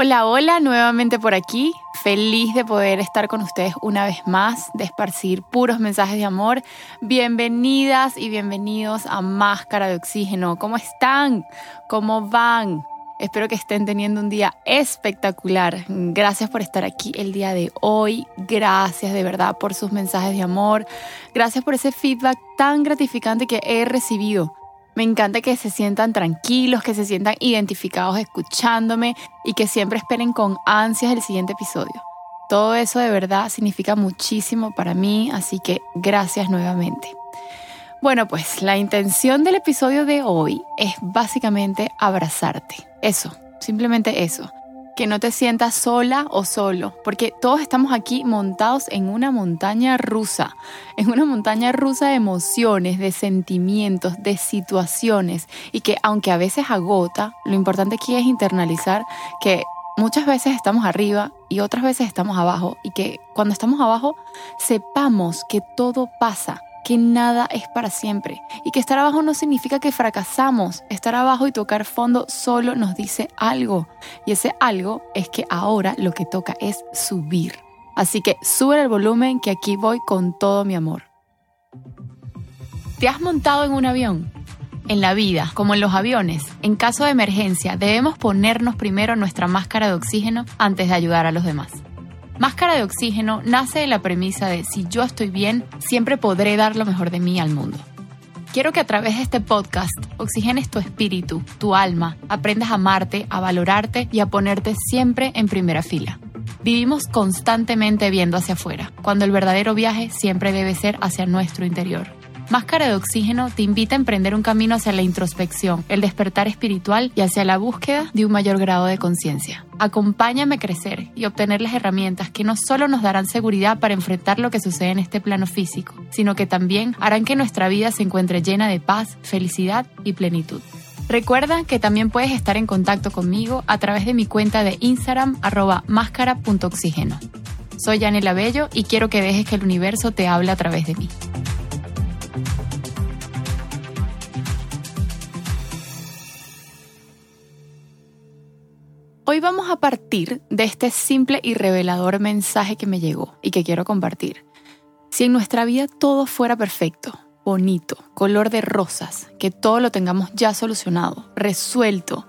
Hola, hola, nuevamente por aquí. Feliz de poder estar con ustedes una vez más, de esparcir puros mensajes de amor. Bienvenidas y bienvenidos a Máscara de Oxígeno. ¿Cómo están? ¿Cómo van? Espero que estén teniendo un día espectacular. Gracias por estar aquí el día de hoy. Gracias de verdad por sus mensajes de amor. Gracias por ese feedback tan gratificante que he recibido. Me encanta que se sientan tranquilos, que se sientan identificados escuchándome y que siempre esperen con ansias el siguiente episodio. Todo eso de verdad significa muchísimo para mí, así que gracias nuevamente. Bueno, pues la intención del episodio de hoy es básicamente abrazarte. Eso, simplemente eso que no te sientas sola o solo, porque todos estamos aquí montados en una montaña rusa, en una montaña rusa de emociones, de sentimientos, de situaciones, y que aunque a veces agota, lo importante aquí es internalizar que muchas veces estamos arriba y otras veces estamos abajo, y que cuando estamos abajo sepamos que todo pasa que nada es para siempre y que estar abajo no significa que fracasamos. Estar abajo y tocar fondo solo nos dice algo y ese algo es que ahora lo que toca es subir. Así que sube el volumen que aquí voy con todo mi amor. ¿Te has montado en un avión? En la vida, como en los aviones, en caso de emergencia debemos ponernos primero nuestra máscara de oxígeno antes de ayudar a los demás. Máscara de Oxígeno nace de la premisa de si yo estoy bien, siempre podré dar lo mejor de mí al mundo. Quiero que a través de este podcast oxigenes tu espíritu, tu alma, aprendas a amarte, a valorarte y a ponerte siempre en primera fila. Vivimos constantemente viendo hacia afuera, cuando el verdadero viaje siempre debe ser hacia nuestro interior. Máscara de Oxígeno te invita a emprender un camino hacia la introspección, el despertar espiritual y hacia la búsqueda de un mayor grado de conciencia. Acompáñame a crecer y obtener las herramientas que no solo nos darán seguridad para enfrentar lo que sucede en este plano físico, sino que también harán que nuestra vida se encuentre llena de paz, felicidad y plenitud. Recuerda que también puedes estar en contacto conmigo a través de mi cuenta de Instagram arroba máscara.oxígeno. Soy Yanela Bello y quiero que dejes que el universo te hable a través de mí. Hoy vamos a partir de este simple y revelador mensaje que me llegó y que quiero compartir. Si en nuestra vida todo fuera perfecto, bonito, color de rosas, que todo lo tengamos ya solucionado, resuelto,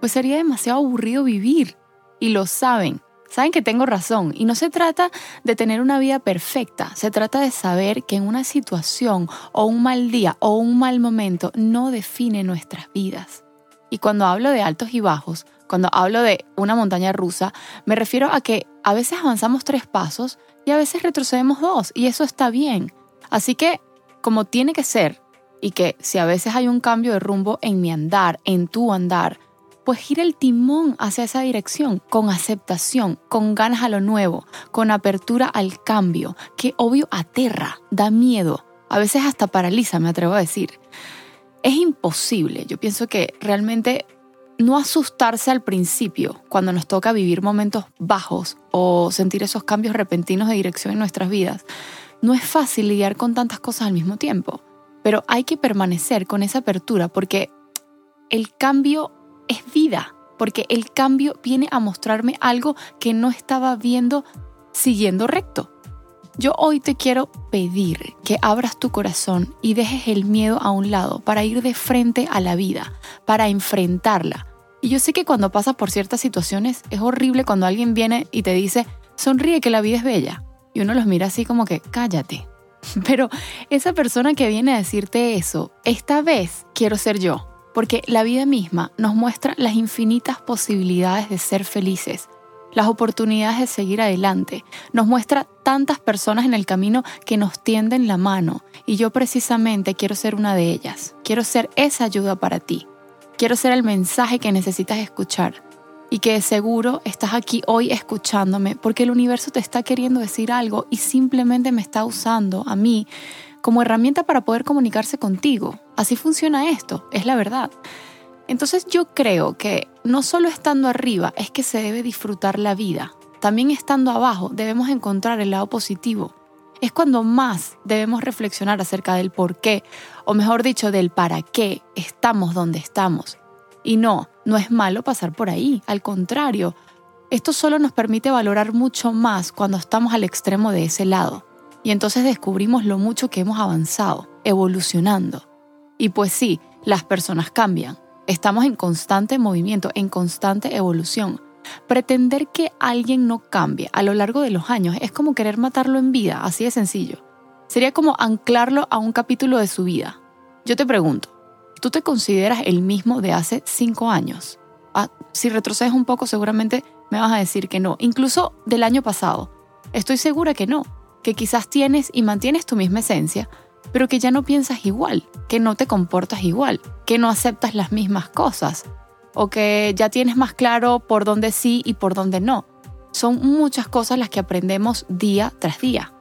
pues sería demasiado aburrido vivir. Y lo saben, saben que tengo razón. Y no se trata de tener una vida perfecta, se trata de saber que en una situación o un mal día o un mal momento no define nuestras vidas. Y cuando hablo de altos y bajos, cuando hablo de una montaña rusa, me refiero a que a veces avanzamos tres pasos y a veces retrocedemos dos, y eso está bien. Así que, como tiene que ser, y que si a veces hay un cambio de rumbo en mi andar, en tu andar, pues gira el timón hacia esa dirección, con aceptación, con ganas a lo nuevo, con apertura al cambio, que obvio aterra, da miedo, a veces hasta paraliza, me atrevo a decir. Es imposible, yo pienso que realmente no asustarse al principio cuando nos toca vivir momentos bajos o sentir esos cambios repentinos de dirección en nuestras vidas. No es fácil lidiar con tantas cosas al mismo tiempo, pero hay que permanecer con esa apertura porque el cambio es vida, porque el cambio viene a mostrarme algo que no estaba viendo siguiendo recto. Yo hoy te quiero pedir que abras tu corazón y dejes el miedo a un lado para ir de frente a la vida, para enfrentarla. Y yo sé que cuando pasas por ciertas situaciones es horrible cuando alguien viene y te dice, sonríe que la vida es bella. Y uno los mira así como que, cállate. Pero esa persona que viene a decirte eso, esta vez quiero ser yo, porque la vida misma nos muestra las infinitas posibilidades de ser felices, las oportunidades de seguir adelante. Nos muestra tantas personas en el camino que nos tienden la mano y yo precisamente quiero ser una de ellas. Quiero ser esa ayuda para ti. Quiero ser el mensaje que necesitas escuchar y que seguro estás aquí hoy escuchándome porque el universo te está queriendo decir algo y simplemente me está usando a mí como herramienta para poder comunicarse contigo. Así funciona esto, es la verdad. Entonces yo creo que no solo estando arriba es que se debe disfrutar la vida, también estando abajo debemos encontrar el lado positivo. Es cuando más debemos reflexionar acerca del por qué, o mejor dicho, del para qué estamos donde estamos. Y no, no es malo pasar por ahí, al contrario, esto solo nos permite valorar mucho más cuando estamos al extremo de ese lado. Y entonces descubrimos lo mucho que hemos avanzado, evolucionando. Y pues sí, las personas cambian. Estamos en constante movimiento, en constante evolución. Pretender que alguien no cambie a lo largo de los años es como querer matarlo en vida, así de sencillo. Sería como anclarlo a un capítulo de su vida. Yo te pregunto, ¿tú te consideras el mismo de hace cinco años? Ah, si retrocedes un poco, seguramente me vas a decir que no. Incluso del año pasado. Estoy segura que no. Que quizás tienes y mantienes tu misma esencia, pero que ya no piensas igual, que no te comportas igual, que no aceptas las mismas cosas, o que ya tienes más claro por dónde sí y por dónde no. Son muchas cosas las que aprendemos día tras día.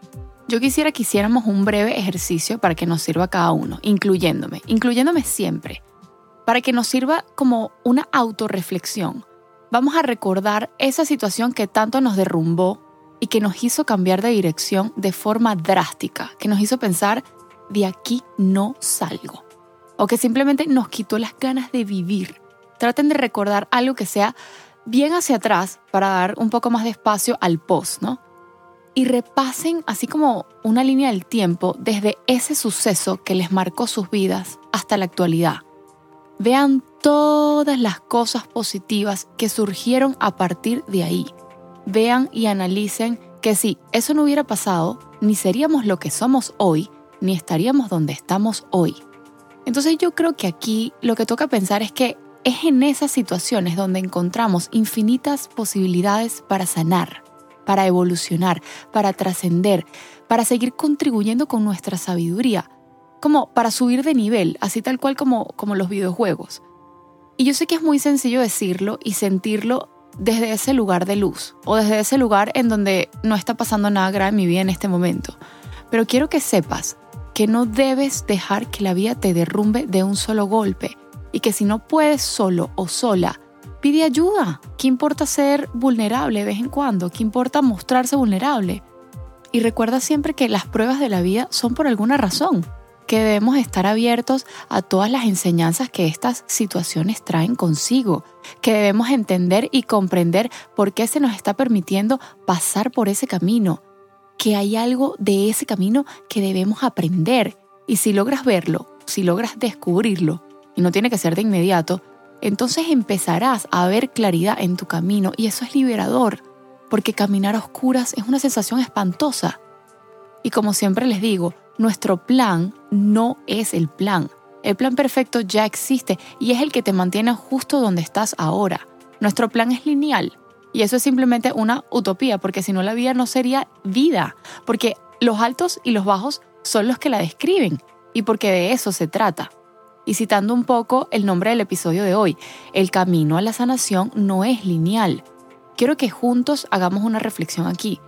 Yo quisiera que hiciéramos un breve ejercicio para que nos sirva a cada uno, incluyéndome, incluyéndome siempre para que nos sirva como una autorreflexión. Vamos a recordar esa situación que tanto nos derrumbó y que nos hizo cambiar de dirección de forma drástica, que nos hizo pensar, de aquí no salgo. O que simplemente nos quitó las ganas de vivir. Traten de recordar algo que sea bien hacia atrás para dar un poco más de espacio al post, ¿no? Y repasen así como una línea del tiempo desde ese suceso que les marcó sus vidas hasta la actualidad. Vean todas las cosas positivas que surgieron a partir de ahí. Vean y analicen que si eso no hubiera pasado, ni seríamos lo que somos hoy, ni estaríamos donde estamos hoy. Entonces yo creo que aquí lo que toca pensar es que es en esas situaciones donde encontramos infinitas posibilidades para sanar, para evolucionar, para trascender, para seguir contribuyendo con nuestra sabiduría, como para subir de nivel, así tal cual como, como los videojuegos. Y yo sé que es muy sencillo decirlo y sentirlo desde ese lugar de luz o desde ese lugar en donde no está pasando nada grave en mi vida en este momento. Pero quiero que sepas que no debes dejar que la vida te derrumbe de un solo golpe y que si no puedes solo o sola, pide ayuda. ¿Qué importa ser vulnerable de vez en cuando? ¿Qué importa mostrarse vulnerable? Y recuerda siempre que las pruebas de la vida son por alguna razón que debemos estar abiertos a todas las enseñanzas que estas situaciones traen consigo, que debemos entender y comprender por qué se nos está permitiendo pasar por ese camino, que hay algo de ese camino que debemos aprender. Y si logras verlo, si logras descubrirlo, y no tiene que ser de inmediato, entonces empezarás a ver claridad en tu camino y eso es liberador, porque caminar a oscuras es una sensación espantosa. Y como siempre les digo, nuestro plan no es el plan. El plan perfecto ya existe y es el que te mantiene justo donde estás ahora. Nuestro plan es lineal y eso es simplemente una utopía porque si no la vida no sería vida, porque los altos y los bajos son los que la describen y porque de eso se trata. Y citando un poco el nombre del episodio de hoy, el camino a la sanación no es lineal. Quiero que juntos hagamos una reflexión aquí.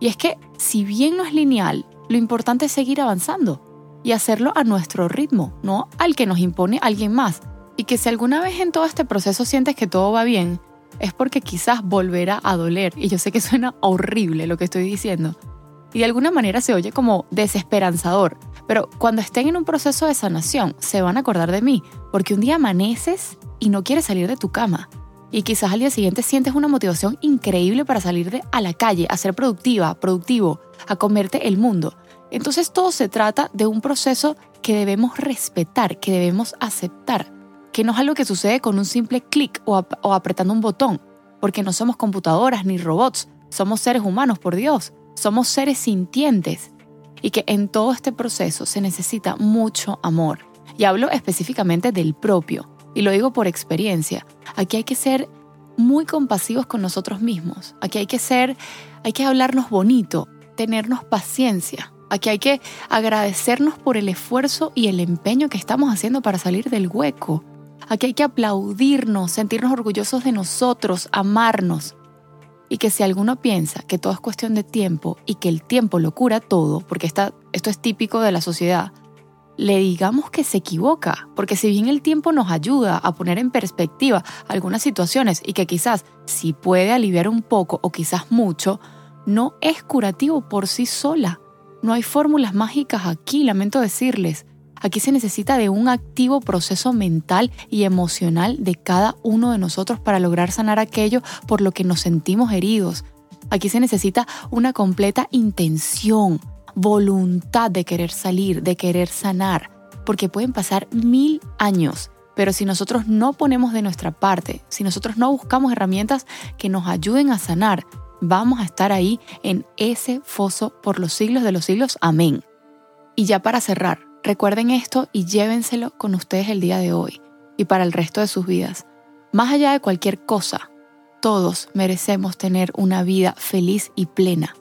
Y es que si bien no es lineal, lo importante es seguir avanzando y hacerlo a nuestro ritmo, no al que nos impone alguien más. Y que si alguna vez en todo este proceso sientes que todo va bien, es porque quizás volverá a doler. Y yo sé que suena horrible lo que estoy diciendo. Y de alguna manera se oye como desesperanzador. Pero cuando estén en un proceso de sanación, se van a acordar de mí. Porque un día amaneces y no quieres salir de tu cama. Y quizás al día siguiente sientes una motivación increíble para salir de, a la calle, a ser productiva, productivo, a comerte el mundo. Entonces todo se trata de un proceso que debemos respetar, que debemos aceptar, que no es algo que sucede con un simple clic o, o apretando un botón, porque no somos computadoras ni robots, somos seres humanos, por Dios, somos seres sintientes y que en todo este proceso se necesita mucho amor. Y hablo específicamente del propio, y lo digo por experiencia. Aquí hay que ser muy compasivos con nosotros mismos. Aquí hay que ser, hay que hablarnos bonito, tenernos paciencia, Aquí hay que agradecernos por el esfuerzo y el empeño que estamos haciendo para salir del hueco. Aquí hay que aplaudirnos, sentirnos orgullosos de nosotros, amarnos. Y que si alguno piensa que todo es cuestión de tiempo y que el tiempo lo cura todo, porque esto es típico de la sociedad, le digamos que se equivoca, porque si bien el tiempo nos ayuda a poner en perspectiva algunas situaciones y que quizás sí puede aliviar un poco o quizás mucho, no es curativo por sí sola. No hay fórmulas mágicas aquí, lamento decirles. Aquí se necesita de un activo proceso mental y emocional de cada uno de nosotros para lograr sanar aquello por lo que nos sentimos heridos. Aquí se necesita una completa intención, voluntad de querer salir, de querer sanar, porque pueden pasar mil años. Pero si nosotros no ponemos de nuestra parte, si nosotros no buscamos herramientas que nos ayuden a sanar, vamos a estar ahí en ese foso por los siglos de los siglos. Amén. Y ya para cerrar, recuerden esto y llévenselo con ustedes el día de hoy y para el resto de sus vidas. Más allá de cualquier cosa, todos merecemos tener una vida feliz y plena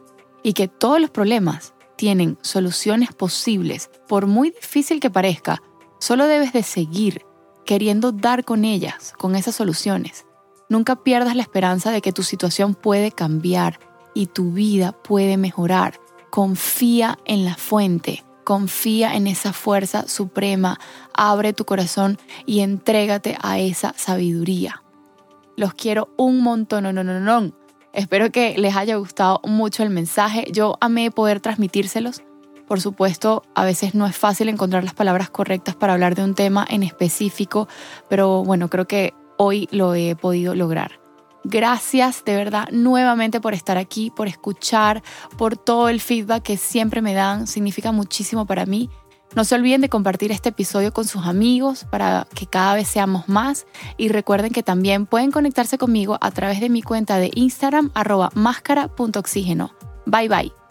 y que todos los problemas tienen soluciones posibles, por muy difícil que parezca, solo debes de seguir queriendo dar con ellas, con esas soluciones. Nunca pierdas la esperanza de que tu situación puede cambiar y tu vida puede mejorar. Confía en la fuente, confía en esa fuerza suprema, abre tu corazón y entrégate a esa sabiduría. Los quiero un montón, no, no, no, no. Espero que les haya gustado mucho el mensaje. Yo amé poder transmitírselos. Por supuesto, a veces no es fácil encontrar las palabras correctas para hablar de un tema en específico, pero bueno, creo que hoy lo he podido lograr. Gracias de verdad nuevamente por estar aquí, por escuchar, por todo el feedback que siempre me dan. Significa muchísimo para mí. No se olviden de compartir este episodio con sus amigos para que cada vez seamos más y recuerden que también pueden conectarse conmigo a través de mi cuenta de Instagram arroba máscara.oxígeno. Bye bye.